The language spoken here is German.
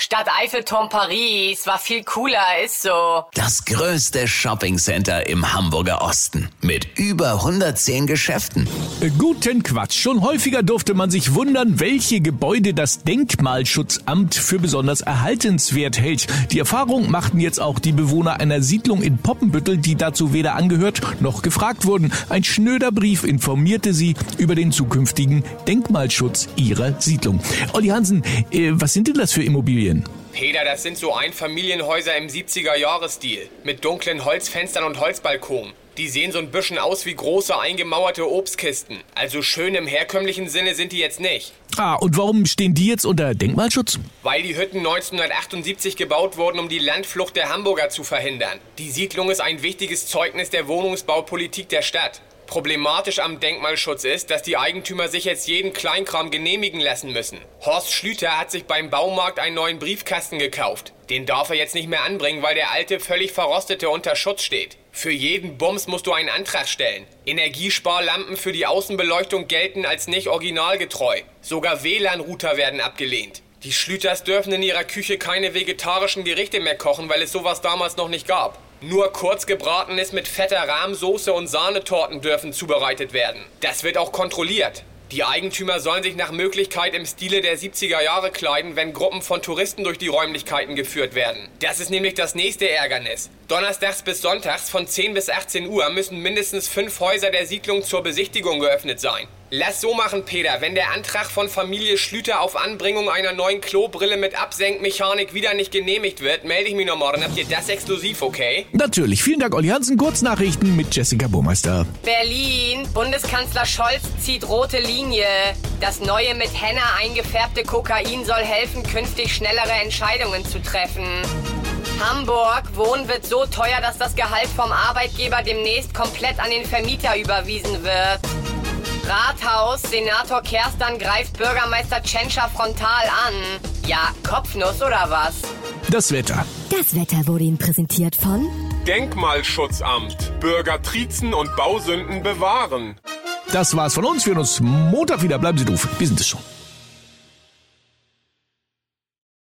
Stadt Eiffelturm Paris war viel cooler, ist so. Das größte Shoppingcenter im Hamburger Osten mit über 110 Geschäften. Äh, Guten Quatsch. Schon häufiger durfte man sich wundern, welche Gebäude das Denkmalschutzamt für besonders erhaltenswert hält. Die Erfahrung machten jetzt auch die Bewohner einer Siedlung in Poppenbüttel, die dazu weder angehört noch gefragt wurden. Ein schnöder Brief informierte sie über den zukünftigen Denkmalschutz ihrer Siedlung. Olli Hansen, äh, was sind denn das für Immobilien? Peter, das sind so Einfamilienhäuser im 70er-Jahres-Stil. Mit dunklen Holzfenstern und Holzbalkonen. Die sehen so ein bisschen aus wie große eingemauerte Obstkisten. Also schön im herkömmlichen Sinne sind die jetzt nicht. Ah, und warum stehen die jetzt unter Denkmalschutz? Weil die Hütten 1978 gebaut wurden, um die Landflucht der Hamburger zu verhindern. Die Siedlung ist ein wichtiges Zeugnis der Wohnungsbaupolitik der Stadt. Problematisch am Denkmalschutz ist, dass die Eigentümer sich jetzt jeden Kleinkram genehmigen lassen müssen. Horst Schlüter hat sich beim Baumarkt einen neuen Briefkasten gekauft. Den darf er jetzt nicht mehr anbringen, weil der alte völlig verrostete unter Schutz steht. Für jeden Bums musst du einen Antrag stellen. Energiesparlampen für die Außenbeleuchtung gelten als nicht originalgetreu. Sogar WLAN-Router werden abgelehnt. Die Schlüters dürfen in ihrer Küche keine vegetarischen Gerichte mehr kochen, weil es sowas damals noch nicht gab. Nur kurz gebratenes mit fetter Rahmsoße und Sahnetorten dürfen zubereitet werden. Das wird auch kontrolliert. Die Eigentümer sollen sich nach Möglichkeit im Stile der 70er Jahre kleiden, wenn Gruppen von Touristen durch die Räumlichkeiten geführt werden. Das ist nämlich das nächste Ärgernis. Donnerstags bis sonntags von 10 bis 18 Uhr müssen mindestens fünf Häuser der Siedlung zur Besichtigung geöffnet sein. Lass so machen, Peter. Wenn der Antrag von Familie Schlüter auf Anbringung einer neuen Klobrille mit Absenkmechanik wieder nicht genehmigt wird, melde ich mich noch morgen. Habt ihr das exklusiv, okay? Natürlich. Vielen Dank, Olli Hansen. Kurznachrichten mit Jessica Burmeister. Berlin. Bundeskanzler Scholz zieht rote Linie. Das neue mit Henna eingefärbte Kokain soll helfen, künftig schnellere Entscheidungen zu treffen. Hamburg. Wohnen wird so teuer, dass das Gehalt vom Arbeitgeber demnächst komplett an den Vermieter überwiesen wird. Rathaus. Senator Kerstan greift Bürgermeister Tschentscher frontal an. Ja, Kopfnuss oder was? Das Wetter. Das Wetter wurde Ihnen präsentiert von Denkmalschutzamt. Bürger triezen und Bausünden bewahren. Das war's von uns. Wir hören uns Montag wieder. Bleiben Sie doof. Wir sind es schon.